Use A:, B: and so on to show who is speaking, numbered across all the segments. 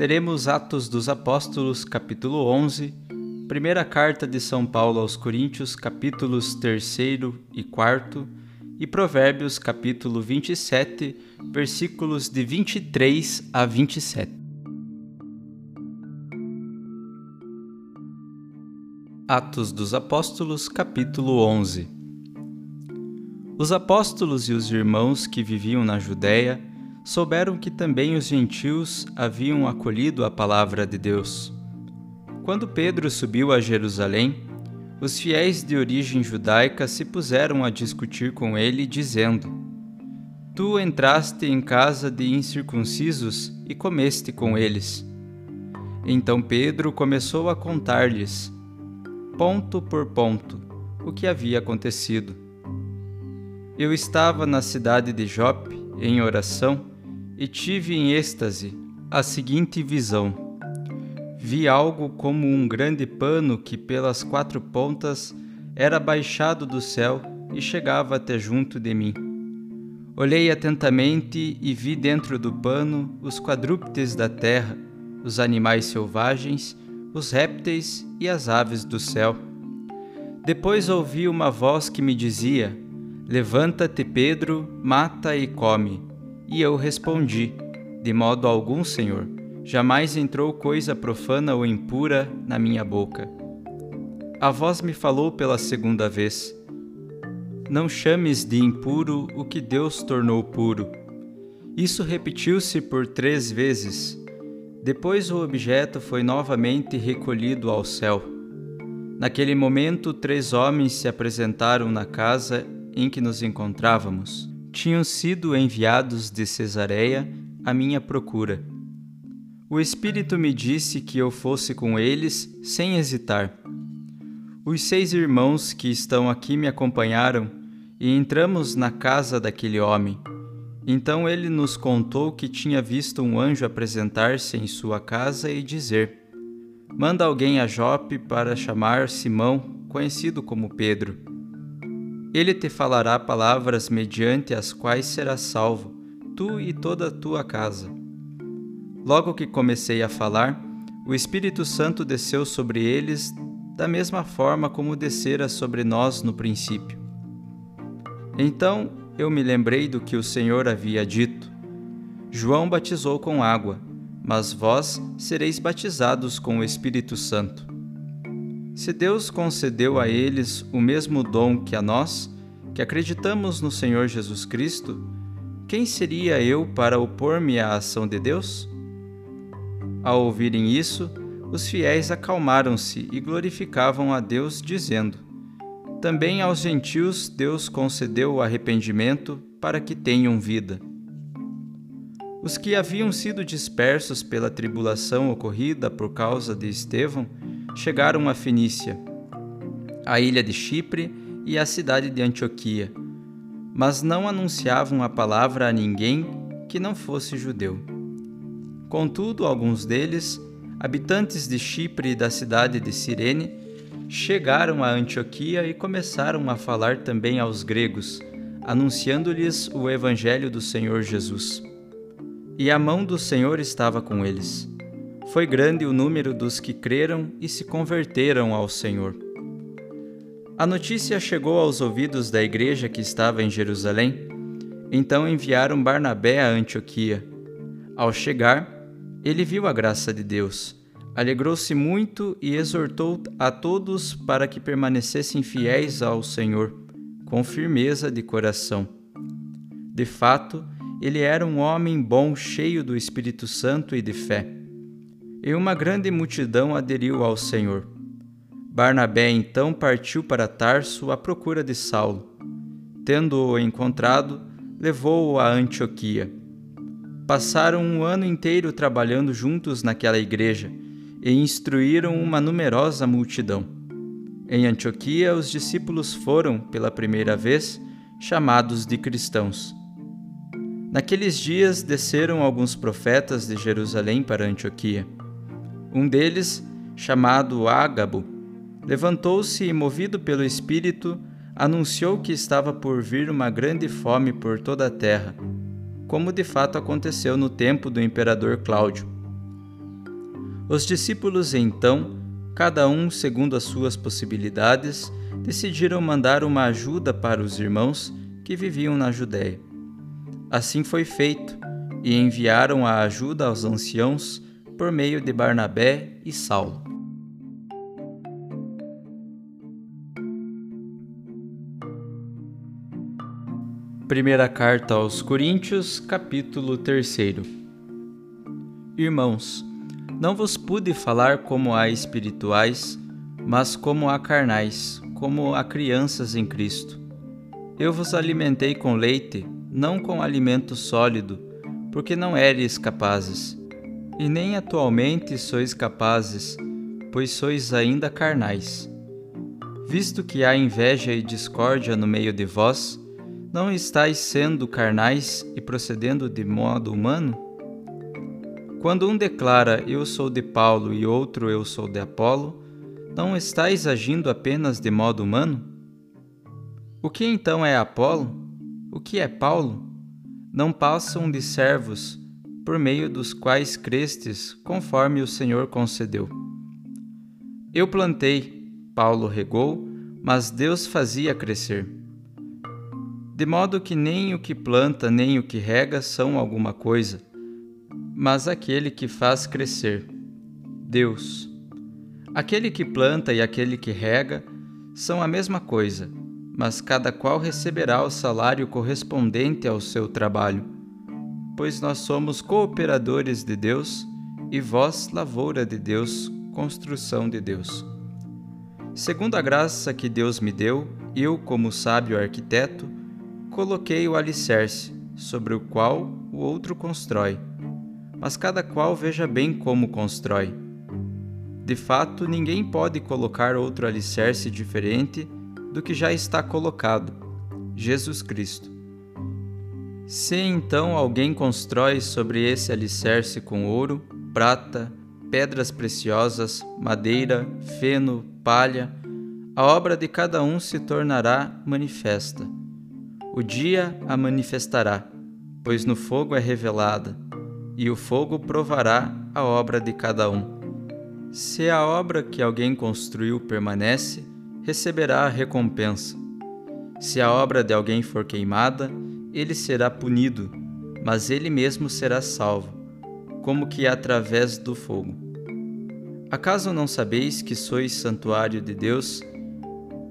A: leremos Atos dos Apóstolos, capítulo 11, primeira carta de São Paulo aos Coríntios, capítulos 3 e 4, e Provérbios, capítulo 27, versículos de 23 a 27. Atos dos Apóstolos, capítulo 11 Os apóstolos e os irmãos que viviam na Judéia souberam que também os gentios haviam acolhido a palavra de Deus. Quando Pedro subiu a Jerusalém, os fiéis de origem judaica se puseram a discutir com ele, dizendo: Tu entraste em casa de incircuncisos e comeste com eles. Então Pedro começou a contar-lhes, ponto por ponto, o que havia acontecido. Eu estava na cidade de Jope, em oração, e tive em êxtase a seguinte visão. Vi algo como um grande pano que, pelas quatro pontas, era baixado do céu e chegava até junto de mim. Olhei atentamente e vi dentro do pano os quadrúpedes da terra, os animais selvagens, os répteis e as aves do céu. Depois ouvi uma voz que me dizia: Levanta-te, Pedro, mata e come. E eu respondi: De modo algum, Senhor, jamais entrou coisa profana ou impura na minha boca. A voz me falou pela segunda vez: Não chames de impuro o que Deus tornou puro. Isso repetiu-se por três vezes. Depois o objeto foi novamente recolhido ao céu. Naquele momento, três homens se apresentaram na casa em que nos encontrávamos tinham sido enviados de Cesareia à minha procura. O Espírito me disse que eu fosse com eles sem hesitar. Os seis irmãos que estão aqui me acompanharam e entramos na casa daquele homem. Então ele nos contou que tinha visto um anjo apresentar-se em sua casa e dizer: Manda alguém a Jope para chamar Simão, conhecido como Pedro. Ele te falará palavras mediante as quais serás salvo, tu e toda a tua casa. Logo que comecei a falar, o Espírito Santo desceu sobre eles da mesma forma como descera sobre nós no princípio. Então eu me lembrei do que o Senhor havia dito: João batizou com água, mas vós sereis batizados com o Espírito Santo. Se Deus concedeu a eles o mesmo dom que a nós, que acreditamos no Senhor Jesus Cristo, quem seria eu para opor-me à ação de Deus? Ao ouvirem isso, os fiéis acalmaram-se e glorificavam a Deus, dizendo: Também aos gentios Deus concedeu o arrependimento para que tenham vida. Os que haviam sido dispersos pela tribulação ocorrida por causa de Estevão chegaram a Fenícia, a ilha de Chipre e a cidade de Antioquia, mas não anunciavam a palavra a ninguém que não fosse judeu. Contudo, alguns deles, habitantes de Chipre e da cidade de Cirene, chegaram a Antioquia e começaram a falar também aos gregos, anunciando-lhes o evangelho do Senhor Jesus e a mão do Senhor estava com eles. Foi grande o número dos que creram e se converteram ao Senhor. A notícia chegou aos ouvidos da igreja que estava em Jerusalém. Então enviaram Barnabé a Antioquia. Ao chegar, ele viu a graça de Deus, alegrou-se muito e exortou a todos para que permanecessem fiéis ao Senhor, com firmeza de coração. De fato, ele era um homem bom, cheio do Espírito Santo e de fé. E uma grande multidão aderiu ao Senhor. Barnabé então partiu para Tarso à procura de Saulo. Tendo-o encontrado, levou-o a Antioquia. Passaram um ano inteiro trabalhando juntos naquela igreja e instruíram uma numerosa multidão. Em Antioquia, os discípulos foram, pela primeira vez, chamados de cristãos. Naqueles dias desceram alguns profetas de Jerusalém para Antioquia. Um deles, chamado Ágabo, levantou-se e, movido pelo Espírito, anunciou que estava por vir uma grande fome por toda a terra, como de fato aconteceu no tempo do imperador Cláudio. Os discípulos, então, cada um segundo as suas possibilidades, decidiram mandar uma ajuda para os irmãos que viviam na Judéia. Assim foi feito, e enviaram a ajuda aos anciãos por meio de Barnabé e Saulo. Primeira carta aos Coríntios, capítulo 3 Irmãos, não vos pude falar como a espirituais, mas como a carnais, como a crianças em Cristo. Eu vos alimentei com leite, não com alimento sólido, porque não eres capazes. E nem atualmente sois capazes, pois sois ainda carnais. Visto que há inveja e discórdia no meio de vós, não estáis sendo carnais e procedendo de modo humano? Quando um declara eu sou de Paulo e outro eu sou de Apolo, não estáis agindo apenas de modo humano? O que então é Apolo? O que é Paulo? Não passam de servos, por meio dos quais crestes, conforme o Senhor concedeu. Eu plantei, Paulo regou, mas Deus fazia crescer. De modo que nem o que planta nem o que rega são alguma coisa, mas aquele que faz crescer, Deus. Aquele que planta e aquele que rega são a mesma coisa mas cada qual receberá o salário correspondente ao seu trabalho. Pois nós somos cooperadores de Deus e vós, lavoura de Deus, construção de Deus. Segundo a graça que Deus me deu, eu, como sábio arquiteto, coloquei o alicerce, sobre o qual o outro constrói. Mas cada qual veja bem como constrói. De fato, ninguém pode colocar outro alicerce diferente do que já está colocado, Jesus Cristo. Se então alguém constrói sobre esse alicerce com ouro, prata, pedras preciosas, madeira, feno, palha, a obra de cada um se tornará manifesta. O dia a manifestará, pois no fogo é revelada, e o fogo provará a obra de cada um. Se a obra que alguém construiu permanece, receberá a recompensa. Se a obra de alguém for queimada, ele será punido, mas ele mesmo será salvo, como que através do fogo. Acaso não sabeis que sois santuário de Deus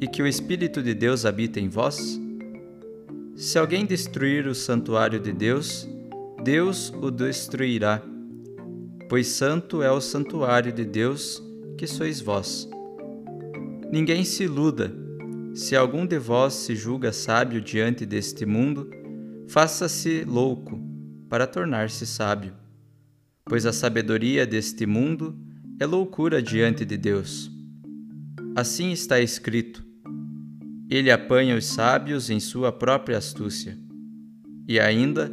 A: e que o Espírito de Deus habita em vós? Se alguém destruir o santuário de Deus, Deus o destruirá pois santo é o santuário de Deus que sois vós. Ninguém se iluda. Se algum de vós se julga sábio diante deste mundo, faça-se louco para tornar-se sábio. Pois a sabedoria deste mundo é loucura diante de Deus. Assim está escrito: Ele apanha os sábios em sua própria astúcia. E ainda,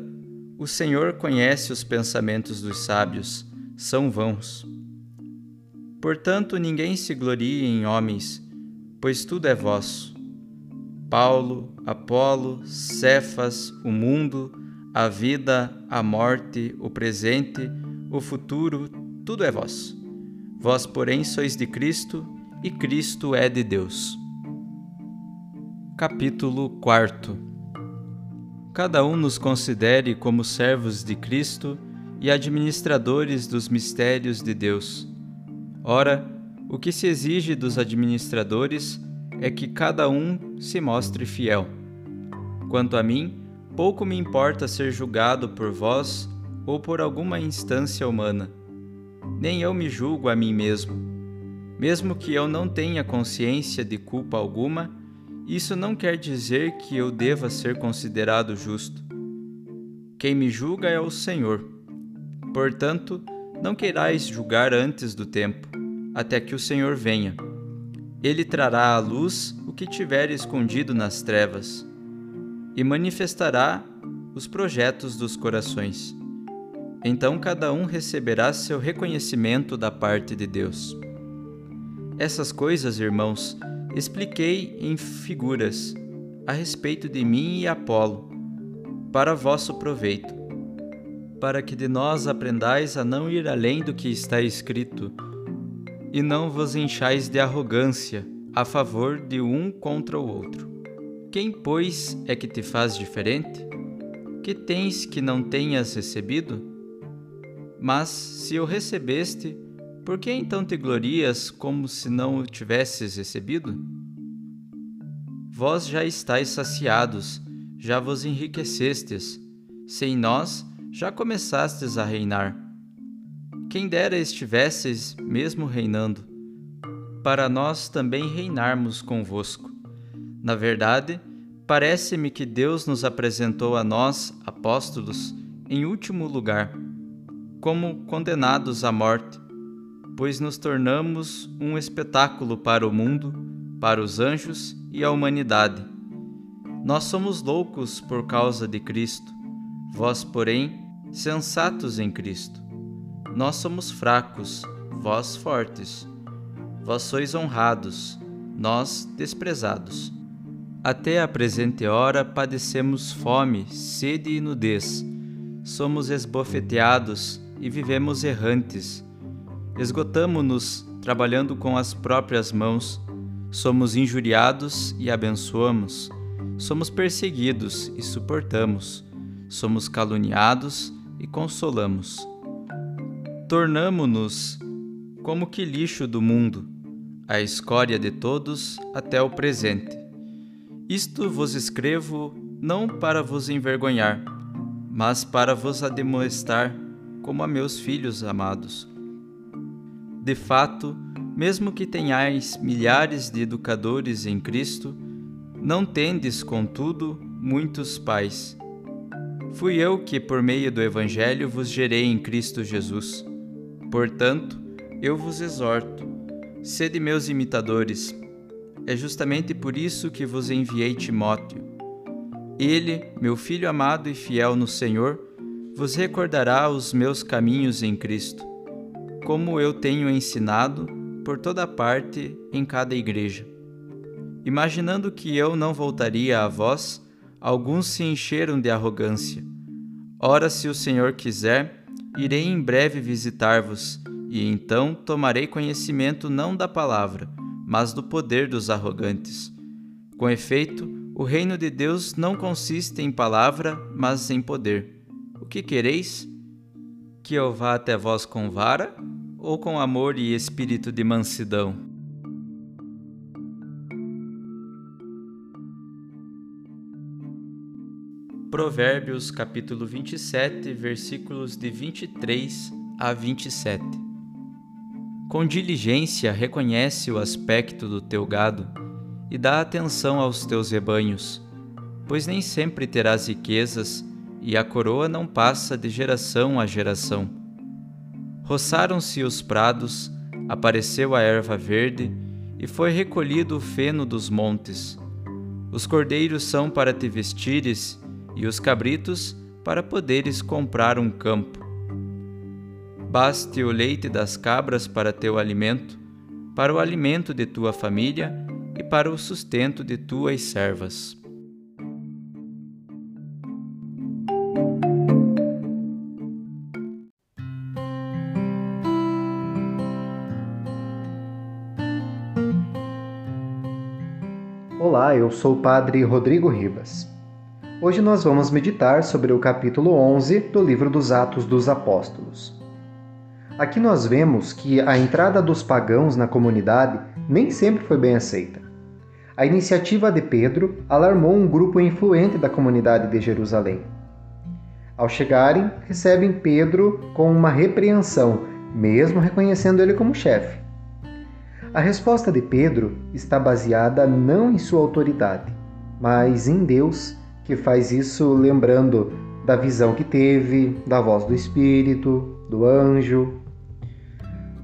A: o Senhor conhece os pensamentos dos sábios são vãos. Portanto, ninguém se glorie em homens, pois tudo é vosso. Paulo, Apolo, Cefas, o mundo, a vida, a morte, o presente, o futuro, tudo é vosso. Vós, porém, sois de Cristo e Cristo é de Deus. Capítulo 4 Cada um nos considere como servos de Cristo e administradores dos mistérios de Deus. Ora, o que se exige dos administradores é que cada um se mostre fiel. Quanto a mim, pouco me importa ser julgado por vós ou por alguma instância humana. Nem eu me julgo a mim mesmo. Mesmo que eu não tenha consciência de culpa alguma, isso não quer dizer que eu deva ser considerado justo. Quem me julga é o Senhor. Portanto, não queirais julgar antes do tempo, até que o Senhor venha. Ele trará à luz que tiver escondido nas trevas e manifestará os projetos dos corações. Então cada um receberá seu reconhecimento da parte de Deus. Essas coisas, irmãos, expliquei em figuras a respeito de mim e Apolo, para vosso proveito para que de nós aprendais a não ir além do que está escrito, e não vos enchais de arrogância a favor de um contra o outro. Quem, pois, é que te faz diferente? Que tens que não tenhas recebido? Mas, se o recebeste, por que então te glorias como se não o tivesses recebido? Vós já estáis saciados, já vos enriquecestes. Sem nós, já começastes a reinar. Quem dera estivesseis mesmo reinando, para nós também reinarmos convosco. Na verdade, parece-me que Deus nos apresentou a nós, apóstolos, em último lugar, como condenados à morte, pois nos tornamos um espetáculo para o mundo, para os anjos e a humanidade. Nós somos loucos por causa de Cristo, vós, porém, sensatos em Cristo. Nós somos fracos, vós fortes. Vós sois honrados, nós desprezados. Até a presente hora padecemos fome, sede e nudez. Somos esbofeteados e vivemos errantes. Esgotamo-nos trabalhando com as próprias mãos. Somos injuriados e abençoamos. Somos perseguidos e suportamos. Somos caluniados e consolamos. Tornamo-nos como que lixo do mundo, a escória de todos até o presente. Isto vos escrevo não para vos envergonhar, mas para vos ademoestar como a meus filhos amados. De fato, mesmo que tenhais milhares de educadores em Cristo, não tendes, contudo, muitos pais. Fui eu que, por meio do Evangelho, vos gerei em Cristo Jesus. Portanto, eu vos exorto, sede meus imitadores. É justamente por isso que vos enviei Timóteo. Ele, meu filho amado e fiel no Senhor, vos recordará os meus caminhos em Cristo, como eu tenho ensinado por toda parte em cada igreja. Imaginando que eu não voltaria a vós, alguns se encheram de arrogância. Ora, se o Senhor quiser, irei em breve visitar-vos, e então tomarei conhecimento não da palavra, mas do poder dos arrogantes. Com efeito, o reino de Deus não consiste em palavra, mas em poder. O que quereis? Que eu vá até vós com vara ou com amor e espírito de mansidão? Provérbios capítulo 27, versículos de 23 a 27. Com diligência reconhece o aspecto do teu gado e dá atenção aos teus rebanhos, pois nem sempre terás riquezas e a coroa não passa de geração a geração. Roçaram-se os prados, apareceu a erva verde e foi recolhido o feno dos montes. Os cordeiros são para te vestires e os cabritos para poderes comprar um campo. Baste o leite das cabras para teu alimento, para o alimento de tua família e para o sustento de tuas servas.
B: Olá, eu sou o Padre Rodrigo Ribas. Hoje nós vamos meditar sobre o capítulo 11 do livro dos Atos dos Apóstolos. Aqui nós vemos que a entrada dos pagãos na comunidade nem sempre foi bem aceita. A iniciativa de Pedro alarmou um grupo influente da comunidade de Jerusalém. Ao chegarem, recebem Pedro com uma repreensão, mesmo reconhecendo ele como chefe. A resposta de Pedro está baseada não em sua autoridade, mas em Deus que faz isso lembrando da visão que teve, da voz do Espírito, do anjo.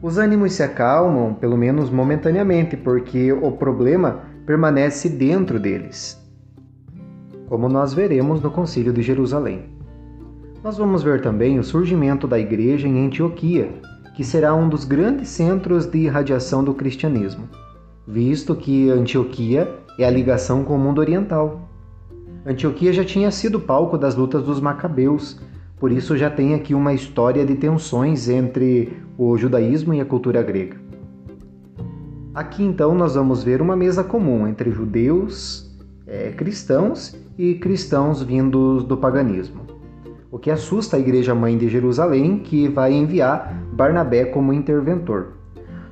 B: Os ânimos se acalmam, pelo menos momentaneamente, porque o problema permanece dentro deles, como nós veremos no Concílio de Jerusalém. Nós vamos ver também o surgimento da igreja em Antioquia, que será um dos grandes centros de irradiação do cristianismo, visto que Antioquia é a ligação com o mundo oriental. Antioquia já tinha sido palco das lutas dos Macabeus, por isso já tem aqui uma história de tensões entre o judaísmo e a cultura grega. Aqui então nós vamos ver uma mesa comum entre judeus, é, cristãos e cristãos vindos do paganismo. O que assusta a Igreja Mãe de Jerusalém, que vai enviar Barnabé como interventor.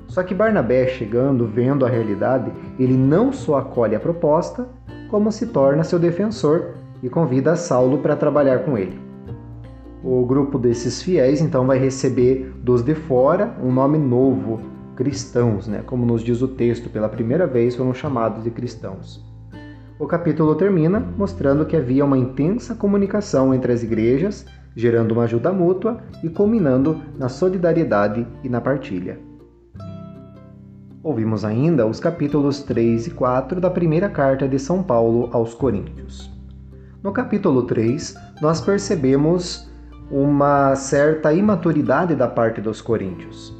B: Só que Barnabé, chegando, vendo a realidade, ele não só acolhe a proposta, como se torna seu defensor e convida Saulo para trabalhar com ele. O grupo desses fiéis então vai receber dos de fora um nome novo, cristãos, né? como nos diz o texto, pela primeira vez foram chamados de cristãos. O capítulo termina mostrando que havia uma intensa comunicação entre as igrejas, gerando uma ajuda mútua e culminando na solidariedade e na partilha. Ouvimos ainda os capítulos 3 e 4 da primeira carta de São Paulo aos Coríntios. No capítulo 3, nós percebemos uma certa imaturidade da parte dos coríntios.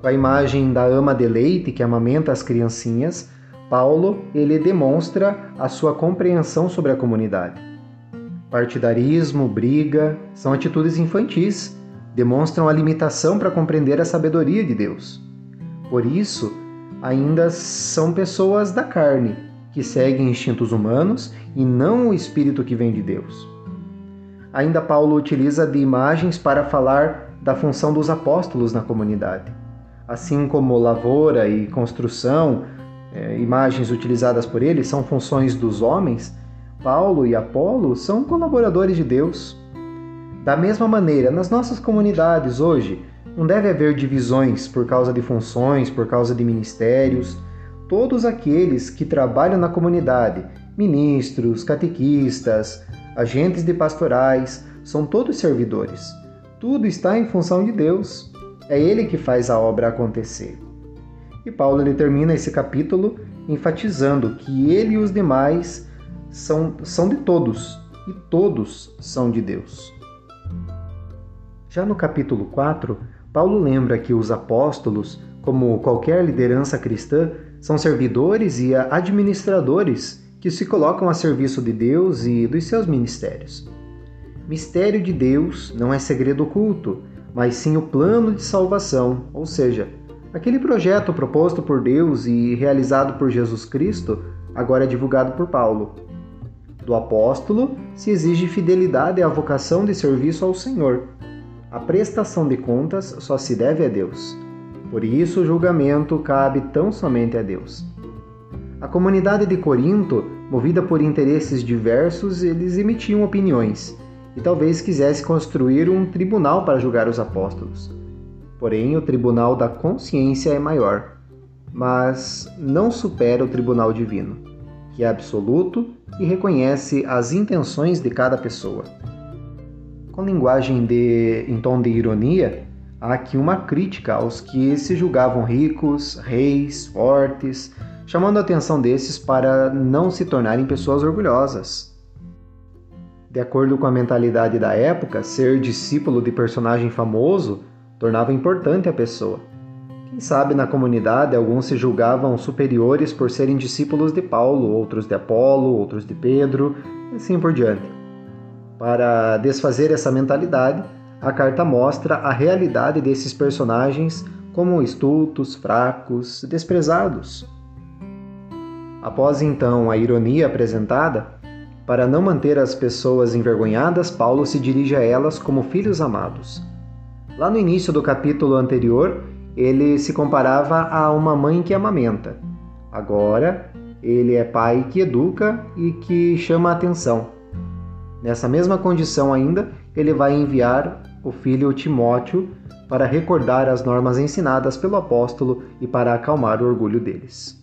B: Com a imagem da ama de leite que amamenta as criancinhas, Paulo ele demonstra a sua compreensão sobre a comunidade. Partidarismo, briga, são atitudes infantis, demonstram a limitação para compreender a sabedoria de Deus. Por isso, ainda são pessoas da carne, que seguem instintos humanos e não o espírito que vem de Deus. Ainda Paulo utiliza de imagens para falar da função dos apóstolos na comunidade. Assim como lavoura e construção, é, imagens utilizadas por ele, são funções dos homens, Paulo e Apolo são colaboradores de Deus. Da mesma maneira, nas nossas comunidades hoje, não deve haver divisões por causa de funções, por causa de ministérios. Todos aqueles que trabalham na comunidade, ministros, catequistas, agentes de pastorais, são todos servidores. Tudo está em função de Deus. É Ele que faz a obra acontecer. E Paulo ele termina esse capítulo enfatizando que ele e os demais são, são de todos e todos são de Deus. Já no capítulo 4, Paulo lembra que os apóstolos, como qualquer liderança cristã, são servidores e administradores que se colocam a serviço de Deus e dos seus ministérios. Mistério de Deus não é segredo oculto, mas sim o plano de salvação, ou seja, aquele projeto proposto por Deus e realizado por Jesus Cristo, agora é divulgado por Paulo. Do apóstolo se exige fidelidade à vocação de serviço ao Senhor. A prestação de contas só se deve a Deus. Por isso, o julgamento cabe tão somente a Deus. A comunidade de Corinto, movida por interesses diversos, eles emitiam opiniões e talvez quisesse construir um tribunal para julgar os apóstolos. Porém, o tribunal da consciência é maior, mas não supera o tribunal divino, que é absoluto e reconhece as intenções de cada pessoa. Com linguagem de, em tom de ironia, há aqui uma crítica aos que se julgavam ricos, reis, fortes, chamando a atenção desses para não se tornarem pessoas orgulhosas, de acordo com a mentalidade da época, ser discípulo de personagem famoso tornava importante a pessoa. Quem sabe na comunidade alguns se julgavam superiores por serem discípulos de Paulo, outros de Apolo, outros de Pedro, e assim por diante. Para desfazer essa mentalidade, a carta mostra a realidade desses personagens como estultos, fracos, desprezados. Após então a ironia apresentada, para não manter as pessoas envergonhadas, Paulo se dirige a elas como filhos amados. Lá no início do capítulo anterior, ele se comparava a uma mãe que amamenta. Agora, ele é pai que educa e que chama a atenção. Nessa mesma condição ainda, ele vai enviar o filho Timóteo para recordar as normas ensinadas pelo apóstolo e para acalmar o orgulho deles.